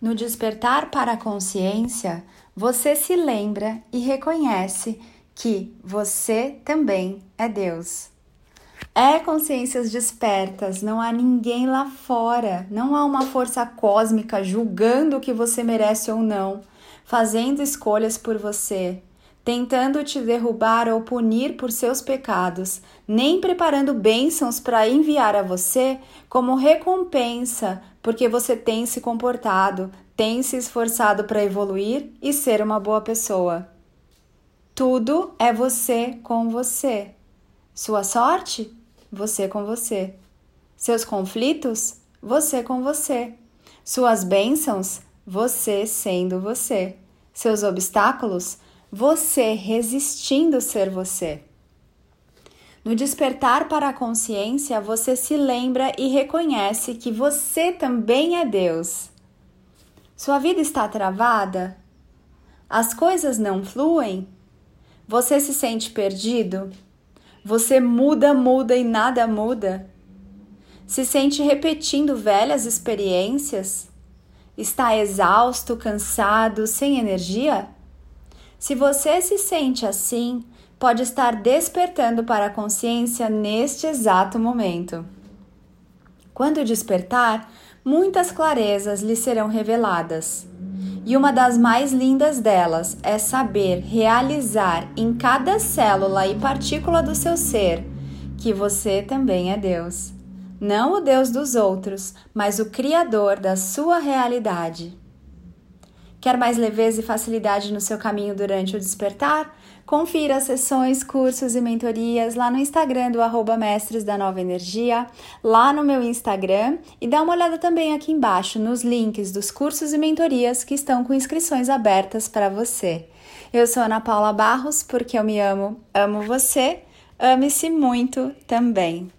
No despertar para a consciência, você se lembra e reconhece que você também é Deus. É consciências despertas, não há ninguém lá fora, não há uma força cósmica julgando o que você merece ou não, fazendo escolhas por você, tentando te derrubar ou punir por seus pecados, nem preparando bênçãos para enviar a você como recompensa, porque você tem se comportado, tem se esforçado para evoluir e ser uma boa pessoa. Tudo é você com você. Sua sorte? Você com você. Seus conflitos? Você com você. Suas bênçãos? Você sendo você. Seus obstáculos? Você resistindo ser você. No despertar para a consciência, você se lembra e reconhece que você também é Deus. Sua vida está travada? As coisas não fluem? Você se sente perdido? Você muda, muda e nada muda? Se sente repetindo velhas experiências? Está exausto, cansado, sem energia? Se você se sente assim, pode estar despertando para a consciência neste exato momento. Quando despertar, muitas clarezas lhe serão reveladas. E uma das mais lindas delas é saber realizar em cada célula e partícula do seu ser que você também é Deus. Não o Deus dos outros, mas o Criador da sua realidade. Quer mais leveza e facilidade no seu caminho durante o despertar? Confira as sessões, cursos e mentorias lá no Instagram do arroba Mestres da Nova Energia, lá no meu Instagram e dá uma olhada também aqui embaixo nos links dos cursos e mentorias que estão com inscrições abertas para você. Eu sou Ana Paula Barros, porque eu me amo, amo você, ame-se muito também.